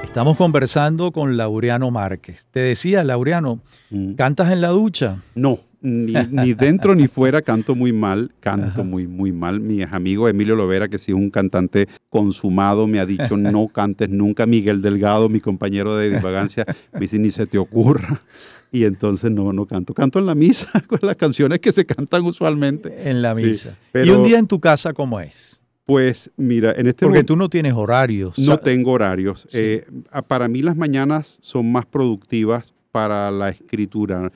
Estamos conversando con Laureano Márquez. Te decía, Laureano, Mm. ¿cantas en la ducha? No, ni, ni dentro ni fuera canto muy mal, canto muy, muy mal. Mi amigo Emilio Lovera, que sí es un cantante consumado, me ha dicho no cantes nunca. Miguel Delgado, mi compañero de divagancia, me dice ni se te ocurra. Y entonces no, no canto. Canto en la misa con las canciones que se cantan usualmente. En la Sí, misa. ¿Y pero- un día en tu casa cómo es? Pues mira, en este Porque momento tú no tienes horarios. no tengo horarios. Sí. Eh, para mí las mañanas son más productivas para la escritura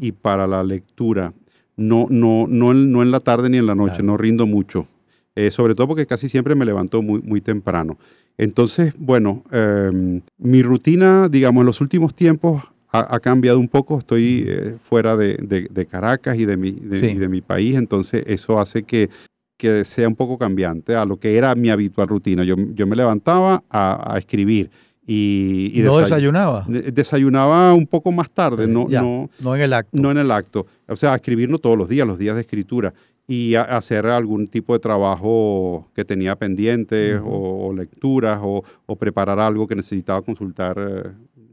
y para la lectura. No, no, no, en, no en la tarde ni en la noche, Claro. no rindo mucho. Eh, sobre todo porque casi siempre me levanto muy, muy temprano. Entonces, bueno, eh, mi rutina, digamos, en los últimos tiempos ha, ha cambiado un poco. Estoy eh, fuera de, de- de Caracas y de, mi, de, Sí. y de mi país, entonces eso hace que, que sea un poco cambiante a lo que era mi habitual rutina. Yo, yo me levantaba a, a escribir y, y ¿No desay- desayunaba? desayunaba un poco más tarde, no, Ya, no, no en el acto. no en el acto. O sea, escribir no todos los días, los días de escritura. Y a- hacer algún tipo de trabajo que tenía pendiente Ujú. o, o lecturas o, o preparar algo que necesitaba consultar eh,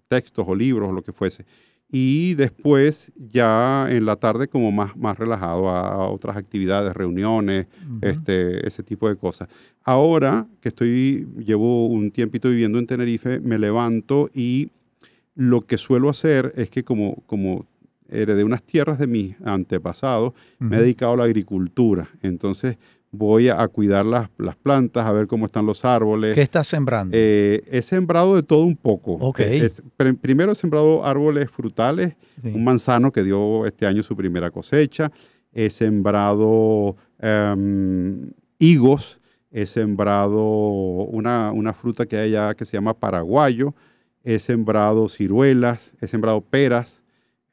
textos o libros o lo que fuese. Y después ya en la tarde como más, más relajado a otras actividades, reuniones, este, ese tipo de cosas. Ahora que estoy, llevo un tiempito viviendo en Tenerife, me levanto y lo que suelo hacer es que como, como heredé unas tierras de mis antepasados, me he dedicado a la agricultura. Entonces voy a, cuidar las, las plantas, a ver cómo están los árboles. ¿Qué estás sembrando? Eh, he sembrado de todo un poco. Ok. Eh, es- primero he sembrado árboles frutales, Sí. un manzano que dio este año su primera cosecha. He sembrado em, higos. He sembrado una, una fruta que hay allá que se llama paraguayo. He sembrado ciruelas. He sembrado peras,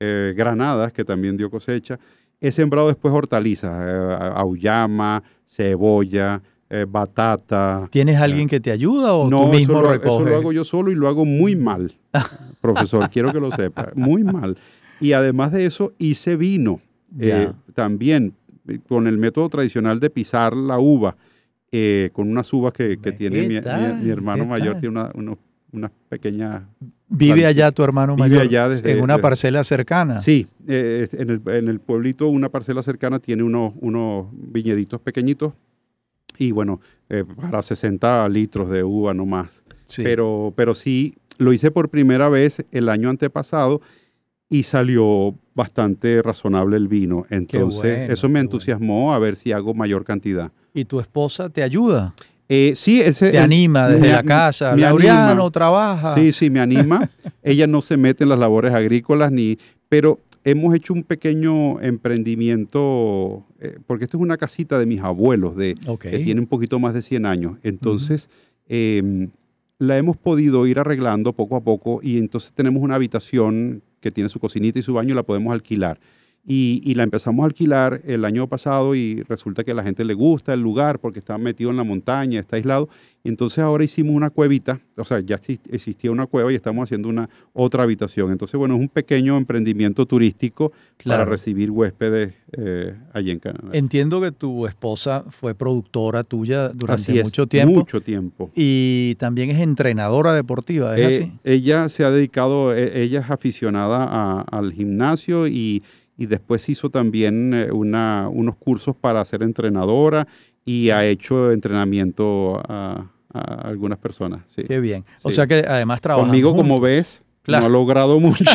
eh, granadas, que también dio cosecha. He sembrado después hortalizas, eh, auyama, cebolla, eh, batata. ¿Tienes alguien que te ayuda o No, tú mismo eso lo eso lo hago yo solo y lo hago muy mal, profesor, quiero que lo sepa, muy mal. Y además de eso, hice vino eh, también eh, con el método tradicional de pisar la uva, eh, con unas uvas que, que ¿Qué tiene mi, mi- tal? mi hermano ¿Qué mayor, tiene una- unos- unas pequeñas... ¿Vive allá tu hermano Vive mayor? allá desde- en una desde- parcela cercana. Sí, eh, en, el, en el pueblito, una parcela cercana tiene unos, unos viñeditos pequeñitos y bueno, eh, para 60 litros de uva no más. Sí. Pero, pero sí, lo hice por primera vez el año antepasado y salió bastante razonable el vino. Entonces, bueno, eso me bueno. entusiasmó a ver si hago mayor cantidad. ¿Y tu esposa te ayuda? Eh, sí, ese, ¿Te anima desde me- la casa? me Laureano, anima. trabaja. Sí, sí, me anima. Ella no se mete en las labores agrícolas ni, pero hemos hecho un pequeño emprendimiento, eh, porque esto es una casita de mis abuelos, de, que tiene un poquito más de 100 años. Entonces, em, la hemos podido ir arreglando poco a poco y entonces tenemos una habitación que tiene su cocinita y su baño y la podemos alquilar. Y, y la empezamos a alquilar el año pasado y resulta que a la gente le gusta el lugar porque está metido en la montaña, está aislado. Y entonces ahora hicimos una cuevita, o sea, ya exist- existía una cueva y estamos haciendo una otra habitación. Entonces, bueno, es un pequeño emprendimiento turístico para Claro. recibir huéspedes eh, allí en Canadá. Entiendo que tu esposa fue productora tuya durante Así es, mucho tiempo Mucho tiempo. y también es entrenadora deportiva, ¿es Eh, así? ella se ha dedicado, e- ella es aficionada a- al gimnasio y, y después hizo también eh, una, unos cursos para ser entrenadora y ha hecho entrenamiento a, a algunas personas. sí. Qué bien. O sea que además trabajan Conmigo, como ves, Claro. no ha logrado mucho.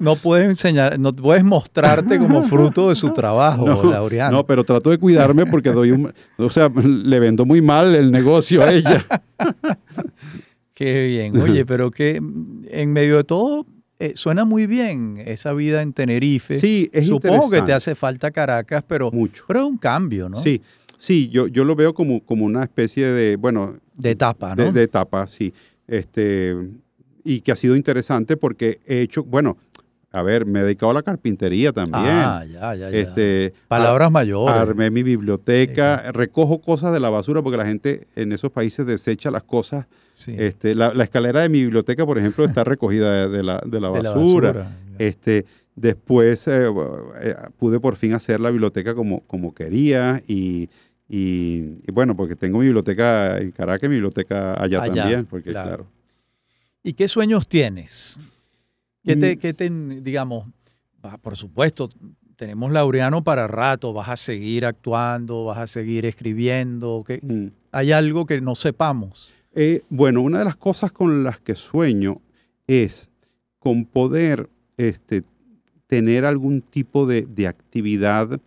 No puedes enseñar, no puedes mostrarte como fruto de su trabajo, No, Laureano. no, pero trato de cuidarme porque doy un, o sea, le vendo muy mal el negocio a ella. Qué bien. Oye, pero que en medio de todo eh, suena muy bien esa vida en Tenerife. Sí, es Supongo que te hace falta Caracas, pero, Mucho. pero es un cambio, ¿no? Sí, sí, yo, yo lo veo como, como una especie de, bueno, De etapa, ¿no? de, de etapa, sí. Este, y que ha sido interesante porque he hecho, bueno, a ver, me he dedicado a la carpintería también. ah, ya, ya, ya. este, Palabras mayores. Armé mi biblioteca, recojo cosas de la basura porque la gente en esos países desecha las cosas. Sí, Este, la, la escalera de mi biblioteca, por ejemplo, está recogida de, de la, de la de la basura. basura. Este, después eh, eh, pude por fin hacer la biblioteca como, como quería y, y- y bueno, porque tengo mi biblioteca en Caracas mi biblioteca allá, Allá, también, porque claro. claro. ¿Y qué sueños tienes? ¿Qué te, Mm. qué te, digamos, ah, por supuesto, tenemos Laureano para rato, vas a seguir actuando, vas a seguir escribiendo, ¿qué- Mm. ¿hay algo que no sepamos? Eh, bueno, una de las cosas con las que sueño es con poder este, tener algún tipo de, de actividad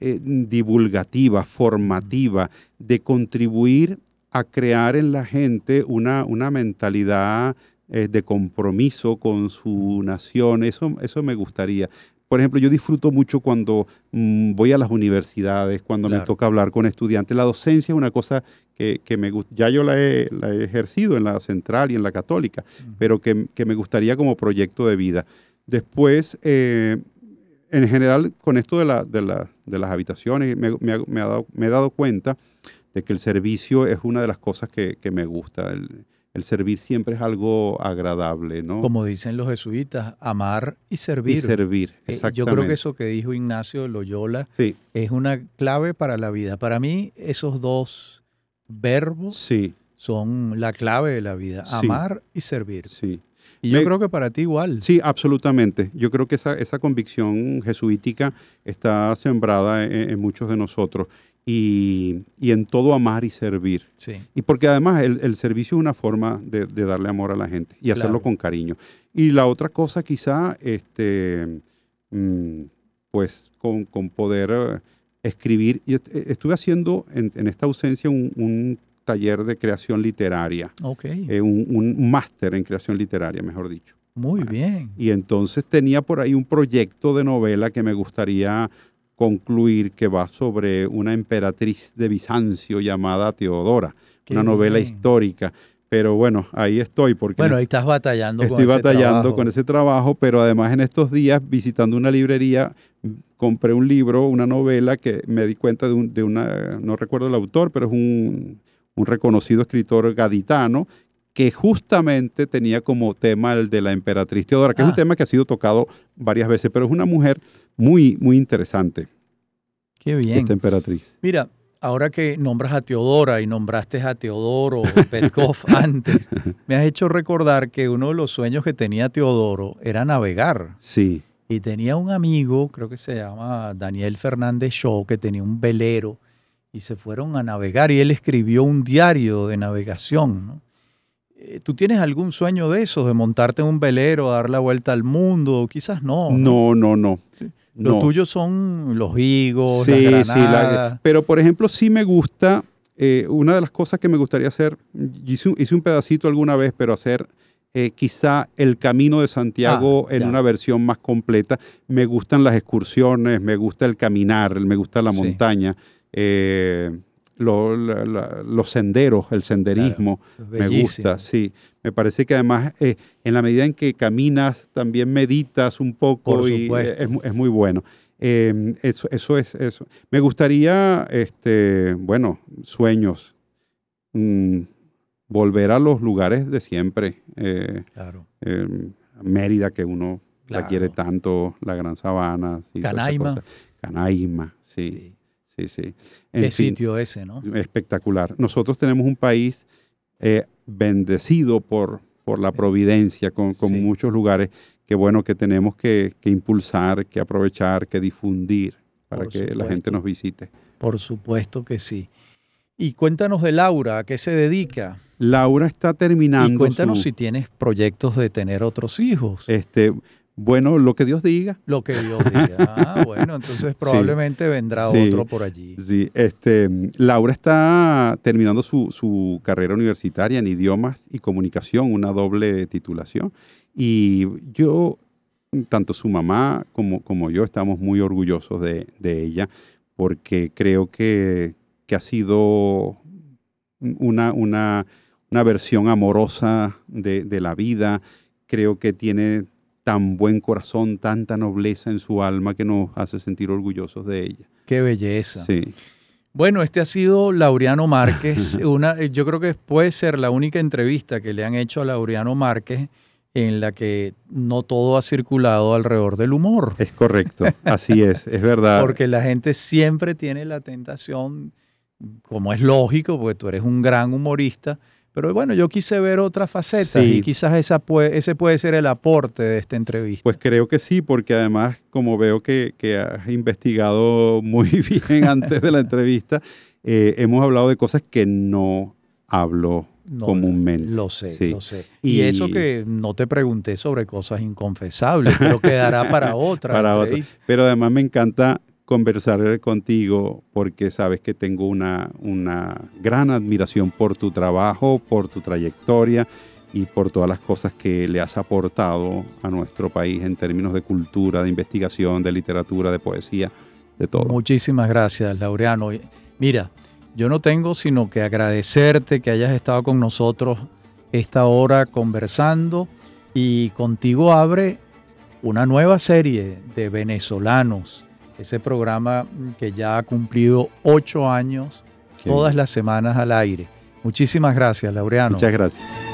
eh, divulgativa, formativa, de contribuir a crear en la gente una, una mentalidad eh, de compromiso con su nación. Eso, eso me gustaría. Por ejemplo, yo disfruto mucho cuando mm, voy a las universidades, cuando me toca hablar con estudiantes. La docencia es una cosa que, que me gusta. Ya yo la he, la he ejercido en la central y en la católica, pero que, que me gustaría como proyecto de vida. Después, eh, en general, con esto de, la, de, la- de las habitaciones, me, me ha- me ha dado- me he dado cuenta de que el servicio es una de las cosas que, que me gusta. El, el servir siempre es algo agradable, ¿no? Como dicen los jesuitas, amar y servir. Y servir, Eh, exactamente. yo creo que eso que dijo Ignacio Loyola Sí, es una clave para la vida. Para mí, esos dos verbos sí, son la clave de la vida, Sí. amar y servir. sí. Y yo Me- creo que para ti igual. Sí, absolutamente. Yo creo que esa, esa convicción jesuítica está sembrada en, en muchos de nosotros y, y en todo amar y servir. Sí. Y porque además el, el servicio es una forma de, de darle amor a la gente y hacerlo Claro. con cariño. Y la otra cosa quizá, este, mm, pues con, con poder eh, escribir. Y est- eh, estuve haciendo en, en esta ausencia un, un taller de creación literaria, Ok. eh, un, un máster en creación literaria, mejor dicho. Muy bien. Y entonces tenía por ahí un proyecto de novela que me gustaría concluir que va sobre una emperatriz de Bizancio llamada Teodora, Qué una novela bien. histórica. Pero bueno, ahí estoy porque Bueno, ahí estás batallando con estoy ese batallando trabajo. con ese trabajo, pero además en estos días visitando una librería compré un libro, una novela que me di cuenta de, un- de una, no recuerdo el autor, pero es un, un reconocido escritor gaditano que justamente tenía como tema el de la emperatriz Teodora, que es Ah. un tema que ha sido tocado varias veces, pero es una mujer muy, muy interesante, Qué bien. esta emperatriz. Mira, ahora que nombras a Teodora y nombraste a Teodoro Petkov antes, me has hecho recordar que uno de los sueños que tenía Teodoro era navegar. Sí, Y tenía un amigo, creo que se llama Daniel Fernández Shaw, que tenía un velero y se fueron a navegar y él escribió un diario de navegación. ¿no? Eh, ¿Tú tienes algún sueño de esos, de montarte en un velero, dar la vuelta al mundo? Quizás no. no, no, no. Los no. tuyos son los higos, Sí, las sí, la- pero por ejemplo, sí me gusta, eh, una de las cosas que me gustaría hacer, hice un, hice un pedacito alguna vez, pero hacer eh, quizá el camino de Santiago Ah, en ya. una versión más completa. Me gustan las excursiones, me gusta el caminar, me gusta la Sí. montaña, eh, lo- la- la- los senderos, el senderismo. Me gusta, sí. Me parece que además, eh, en la medida en que caminas, también meditas un poco Por y eh, es, mu- es muy bueno. Eh, eso, eso es eso. Me gustaría, este, bueno, sueños, mm, volver a los lugares de siempre. eh, Claro. eh, Mérida, que uno la quiere tanto, la Gran Sabana. Canaima. Canaima, sí, Sí. Sí, sí. En Qué fin, sitio ese, ¿no? espectacular. Nosotros tenemos un país eh, bendecido por, por la providencia, con, con Sí. muchos lugares que bueno que tenemos que, que impulsar, que aprovechar, que difundir para Por que la gente nos visite. Por supuesto que sí. Y cuéntanos de Laura, ¿a qué se dedica? Laura está terminando. Y cuéntanos su- si tienes proyectos de tener otros hijos. este, bueno, lo que Dios diga. Lo que Dios diga. Ah, bueno, entonces probablemente vendrá Sí. otro por allí. Sí, este, Laura está terminando su, su carrera universitaria en idiomas y comunicación, una doble titulación. Y yo, tanto su mamá como, como yo, estamos muy orgullosos de, de ella porque creo que, que ha sido una, una, una versión amorosa de, de la vida. Creo que tiene tan buen corazón, tanta nobleza en su alma que nos hace sentir orgullosos de ella. Qué belleza. Sí. Bueno, este ha sido Laureano Márquez. Una, yo creo que puede ser la única entrevista que le han hecho a Laureano Márquez en la que no todo ha circulado alrededor del humor. Es correcto, así es, es verdad. Porque la gente siempre tiene la tentación, como es lógico, porque tú eres un gran humorista, pero bueno, yo quise ver otras facetas Sí. y quizás esa puede, ese puede ser el aporte de esta entrevista. Pues creo que sí, porque además, como veo que, que has investigado muy bien antes de la entrevista, eh, hemos hablado de cosas que no hablo No, comúnmente. Lo sé, Sí. lo sé. Y, Y- eso que no te pregunté sobre cosas inconfesables, pero quedará para otra. Para otra. Pero además me encanta conversar contigo porque sabes que tengo una, una gran admiración por tu trabajo, por tu trayectoria y por todas las cosas que le has aportado a nuestro país en términos de cultura, de investigación, de literatura, de poesía, de todo. Muchísimas gracias, Laureano. Mira, yo no tengo sino que agradecerte que hayas estado con nosotros esta hora conversando y contigo abre una nueva serie de venezolanos. Ese programa que ya ha cumplido ocho años, Qué todas bien. las semanas al aire. Muchísimas gracias, Laureano. Muchas gracias.